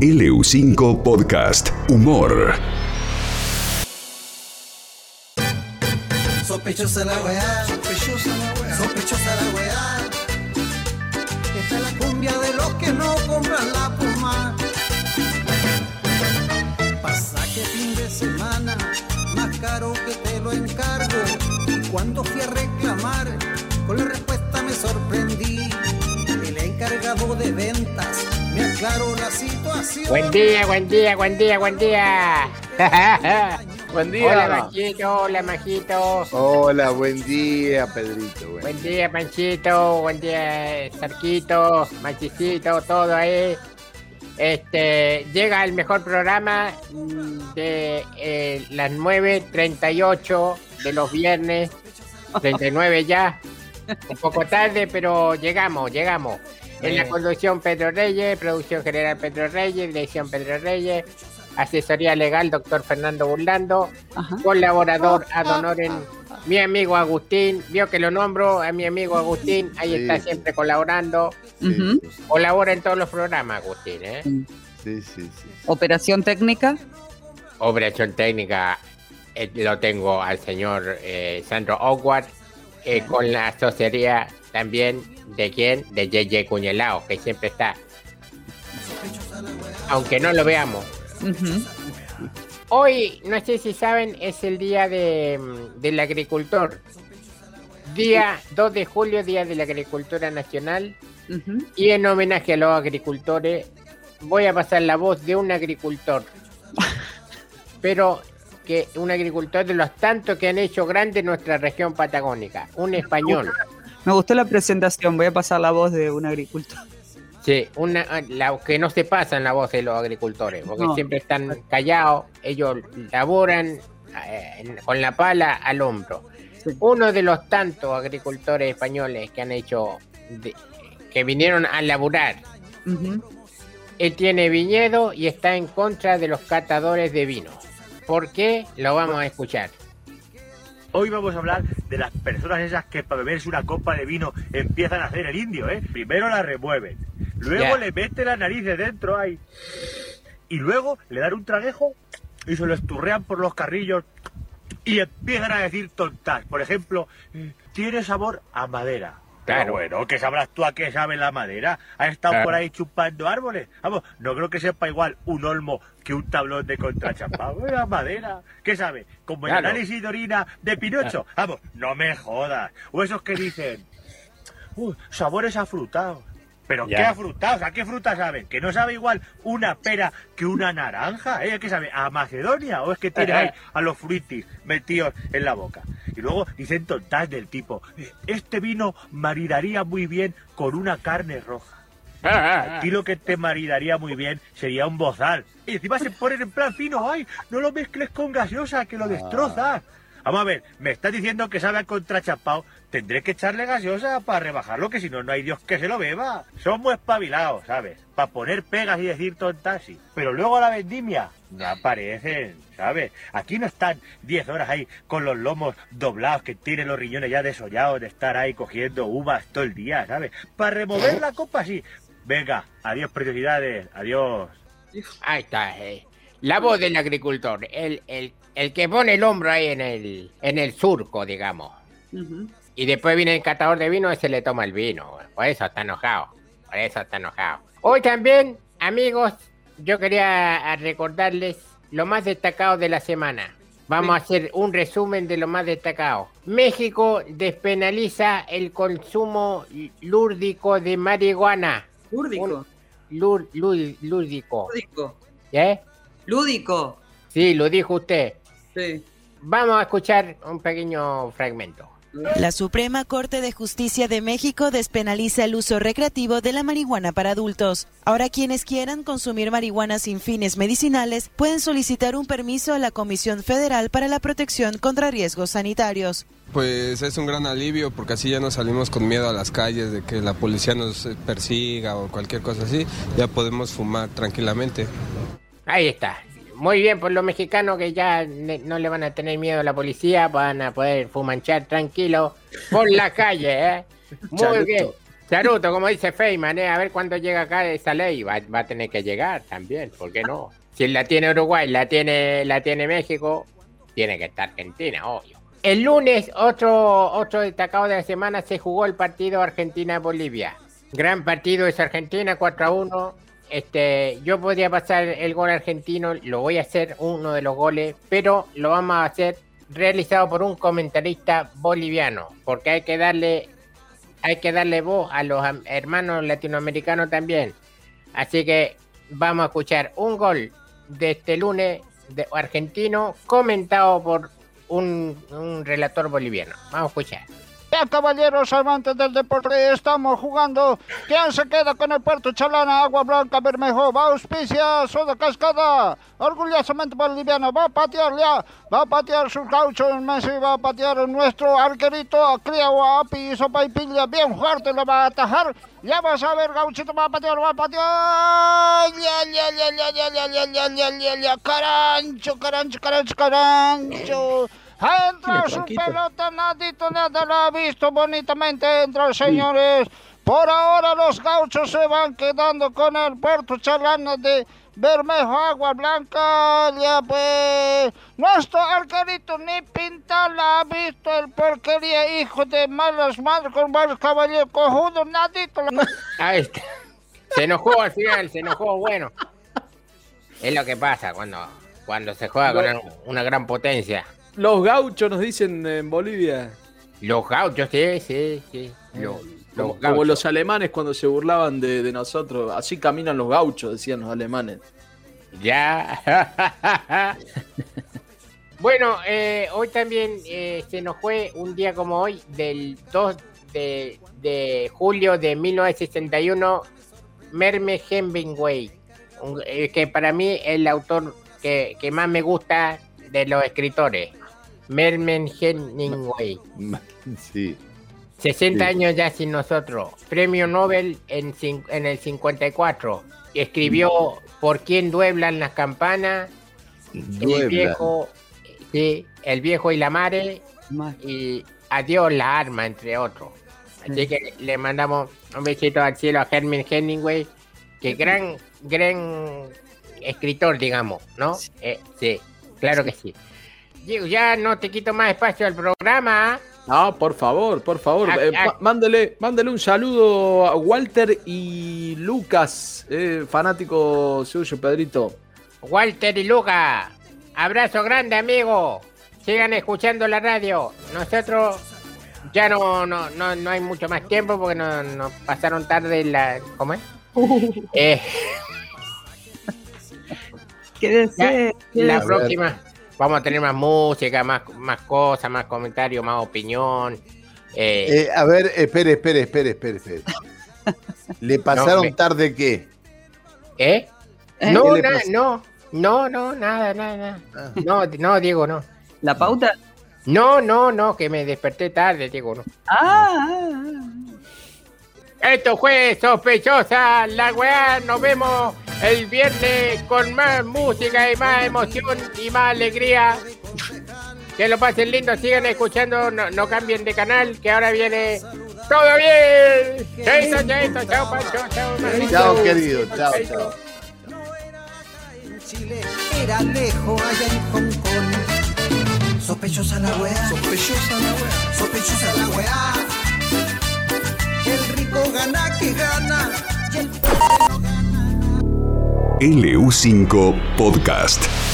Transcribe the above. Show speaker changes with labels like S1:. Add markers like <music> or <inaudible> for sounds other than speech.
S1: LU5 Podcast Humor.
S2: Sospechosa la weá, sospechosa la weá, sospechosa la weá. Esta es la cumbia de los que no compran la puma. Pasaje fin de semana, más caro que te lo encargo. Y cuando fui a reclamar, con la respuesta me sorprendí. El encargado de ventas situación.
S3: Buen día, buen día, buen día, buen día. <laughs>
S4: Buen día.
S3: Hola, Majito, hola, Majito.
S4: Hola, buen día, Pedrito. Buen-
S3: Buen día, Panchito, buen día, Sarquito, Machicito, todo ahí. Este, llega el mejor programa de eh, las 9.38 de los viernes, 39 ya. Un poco tarde, pero llegamos, llegamos. En la conducción Pedro Reyes, producción general Pedro Reyes, dirección Pedro Reyes, asesoría legal doctor Fernando Burlando, colaborador ad honorem mi amigo Agustín, vio que lo nombro a mi amigo Agustín, ahí
S4: Sí,
S3: está
S4: sí.
S3: siempre colaborando,
S4: Sí,
S3: colabora en todos los programas Agustín, ¿eh?
S4: sí, sí, sí.
S5: Operación técnica.
S3: Operación técnica eh, lo tengo al señor eh, Sandro Howard, eh, con la asesoría también de quién, de JJ Cuñelao, que siempre está. Aunque no lo veamos.
S5: Ujú.
S3: Hoy, no sé si saben, es el día de, mm, del agricultor. Día 2 de julio, Día de la Agricultura Nacional. Y en homenaje a los agricultores, voy a pasar la voz de un agricultor. <laughs> Pero que un agricultor de los tantos que han hecho grande nuestra región patagónica. Un español.
S5: Me gustó la presentación. Voy a pasar la voz de un agricultor.
S3: Sí, una, la, que no se pasan la voz de los agricultores, porque
S5: No.
S3: siempre están callados, ellos laboran eh, con la pala al hombro.
S5: Sí.
S3: Uno de los tantos agricultores españoles que han hecho, de- que vinieron a laburar, él tiene viñedo y está en contra de los catadores de vino. ¿Por qué? Lo vamos a escuchar.
S6: Hoy vamos a hablar de las personas esas que para beberse una copa de vino empiezan a hacer el indio, ¿eh? Primero la remueven, luego le meten las narices dentro ahí, y luego le dan un traguejo y se lo esturrean por los carrillos y empiezan a decir tontas. Por ejemplo, eh, tiene sabor a madera. Pero
S3: Claro.
S6: bueno, ¿qué sabrás tú a qué sabe la madera? ¿Has estado
S3: Claro.
S6: por ahí chupando árboles? Vamos, no creo que sepa igual un olmo que un tablón de contrachapado. La <laughs> madera, ¿qué sabe? Como el
S3: Claro.
S6: análisis de orina de Pinocho. Vamos, no me jodas. O esos que dicen, "Uy, sabores afrutados. ¿Pero
S3: Ya.
S6: qué afrutados? ¿A qué fruta saben? ¿Que no sabe igual una pera que una naranja? ¿Eh? ¿Qué sabe? ¿A Macedonia? ¿O es que tiene ahí a los fruitis metidos en la boca? Y luego dicen tontas del tipo, este vino maridaría muy bien con una carne roja. Aquí lo que te maridaría muy bien sería un bozal. Y encima se ponen en plan fino, ay, no lo mezcles con gaseosa, que lo destrozas. Vamos a ver, me estás diciendo que sabe a contrachapao, tendré que echarle gaseosa para rebajarlo, que si no, no hay Dios que se lo beba. Somos espabilados, ¿sabes? Para poner pegas y decir tontas, sí. Pero luego a la vendimia, no aparecen, ¿sabes? Aquí no están 10 horas ahí con los lomos doblados que tienen los riñones ya desollados de estar ahí cogiendo uvas todo el día, ¿sabes? Para remover la copa, sí. Venga, adiós preciosidades, adiós.
S3: Ahí está. eh. La voz del agricultor, el, el, el que pone el hombro ahí en el, en el surco, digamos.
S5: Ujú.
S3: Y después viene el catador de vino y se le toma el vino. Por eso está enojado. Por eso está enojado. Hoy también, amigos, yo quería a recordarles lo más destacado de la semana. Vamos a hacer un resumen de lo más destacado. México despenaliza el consumo lúdico de marihuana.
S5: Lúdico.
S3: Lur- lú- lúdico.
S5: Lúdico.
S3: ¿Eh?
S5: Lúdico.
S3: Sí, lo dijo usted.
S5: Sí.
S3: Vamos a escuchar un pequeño fragmento.
S7: La Suprema Corte de Justicia de México despenaliza el uso recreativo de la marihuana para adultos. Ahora quienes quieran consumir marihuana sin fines medicinales pueden solicitar un permiso a la Comisión Federal para la Protección contra Riesgos Sanitarios.
S8: Pues es un gran alivio porque así ya no salimos con miedo a las calles de que la policía nos eh, persiga o cualquier cosa así. Ya podemos fumar tranquilamente.
S3: Ahí está. Muy bien por los mexicanos que ya ne- no le van a tener miedo a la policía, van a poder fumanchar tranquilo por la calle, ¿eh? Muy
S8: Charuto.
S3: bien. Charuto, como dice Feynman, ¿eh? a ver cuándo llega acá esa ley. Va, va, a tener que llegar también, ¿por qué no? Si la tiene Uruguay, la tiene, la tiene México, tiene que estar Argentina, obvio. El lunes, otro, otro destacado de la semana, se jugó el partido Argentina-Bolivia. Gran partido es Argentina, 4 a 1. Este, yo podría pasar el gol argentino, lo voy a hacer uno de los goles, pero lo vamos a hacer realizado por un comentarista boliviano, porque hay que darle hay que darle voz a los hermanos latinoamericanos también. Así que vamos a escuchar un gol de este lunes de argentino comentado por un, un relator boliviano. Vamos a escuchar.
S9: Ya, caballeros amantes del deporte, estamos jugando. ¿Quién se queda con el Puerto Chalana, Agua Blanca, Bermejo? Va auspicia, Soda Cascada. Orgullosamente boliviano. Va a patear ya. Va a patear su caucho en Messi. Va a patear nuestro arquerito, Criao, Api, Sopa y Pilla. Bien fuerte, lo va a atajar. Ya vas a ver, Gauchito va a patear, va a patear. Ya, ya, ya, ya, ya, ya, ya, ya, ya, ya, ya. Carancho, carancho, carancho, carancho. Entra su pelota, nadito nada la ha visto bonitamente. Entra, señores. Por ahora los gauchos se van quedando con el puerto chalano de Bermejo Agua Blanca. Ya pues, nuestro arquerito ni pinta la ha visto el porquería, hijo de malas madres con varios caballeros cojudos, nadito.
S3: Ahí está. Se enojó al final, se enojó, bueno. Es lo que pasa cuando, cuando se juega con una gran potencia.
S10: Los gauchos nos dicen en Bolivia.
S3: Los gauchos, sí, sí, sí.
S10: Los, como, como, los alemanes cuando se burlaban de, de, nosotros. Así caminan los gauchos, decían los alemanes.
S3: Ya. <laughs> bueno, eh, hoy también eh, se nos fue un día como hoy, del 2 de, de julio de 1961, Merme Hemingway. Un, eh, que para mí es el autor que, que más me gusta de los escritores. Mermen Hemingway.
S4: Sí.
S3: 60 sí. años ya sin nosotros. Premio Nobel en, en el 54. Escribió Por quién dueblan las campanas. El viejo, sí, el viejo y la madre. Y Adiós la arma, entre otros. Así que le mandamos un besito al cielo a Herman Hemingway, que gran, gran escritor, digamos, ¿no? Sí, eh, sí claro que sí. Diego, ya no te quito más espacio al programa.
S10: No, por favor, por favor.
S3: Ah,
S10: Eh,
S3: ah.
S10: mándele, mándele un saludo a Walter y Lucas, eh, fanático suyo, Pedrito.
S3: Walter y Luca, abrazo grande, amigo. Sigan escuchando la radio. Nosotros ya no, no, no, no hay mucho más tiempo porque nos no pasaron tarde la. ¿Cómo es? <laughs> Eh,
S5: Quédese.
S3: la
S5: quédese.
S3: próxima vamos a tener más música, más, más cosas, más comentarios, más opinión. Eh,
S4: Eh, a ver, espere, espere, espere, espere, espere. <laughs> ¿Le pasaron
S3: me-
S4: tarde qué?
S3: ¿Eh?
S5: ¿Eh?
S3: No,
S4: ¿Qué
S3: na- no, no, no, nada, nada, nada.
S4: Ah.
S3: No, no, Diego, no.
S5: La pauta.
S3: No, no, no, que me desperté tarde, Diego, no.
S5: Ah, ah, ah.
S3: Esto fue sospechosa la weá. Nos vemos el viernes con más música y más emoción y más alegría. Que lo pasen lindo, sigan escuchando, no, no cambien de canal, que ahora viene todo bien. Chaito, chaito, chao, Pancho, chao.
S4: Chao, querido, chao, chao.
S2: en Chile, era lejos allá en Hong Kong. Sospechosa la weá, sospechosa la weá, sospechosa la weá. El rico gana que gana y el
S1: LU5 Podcast.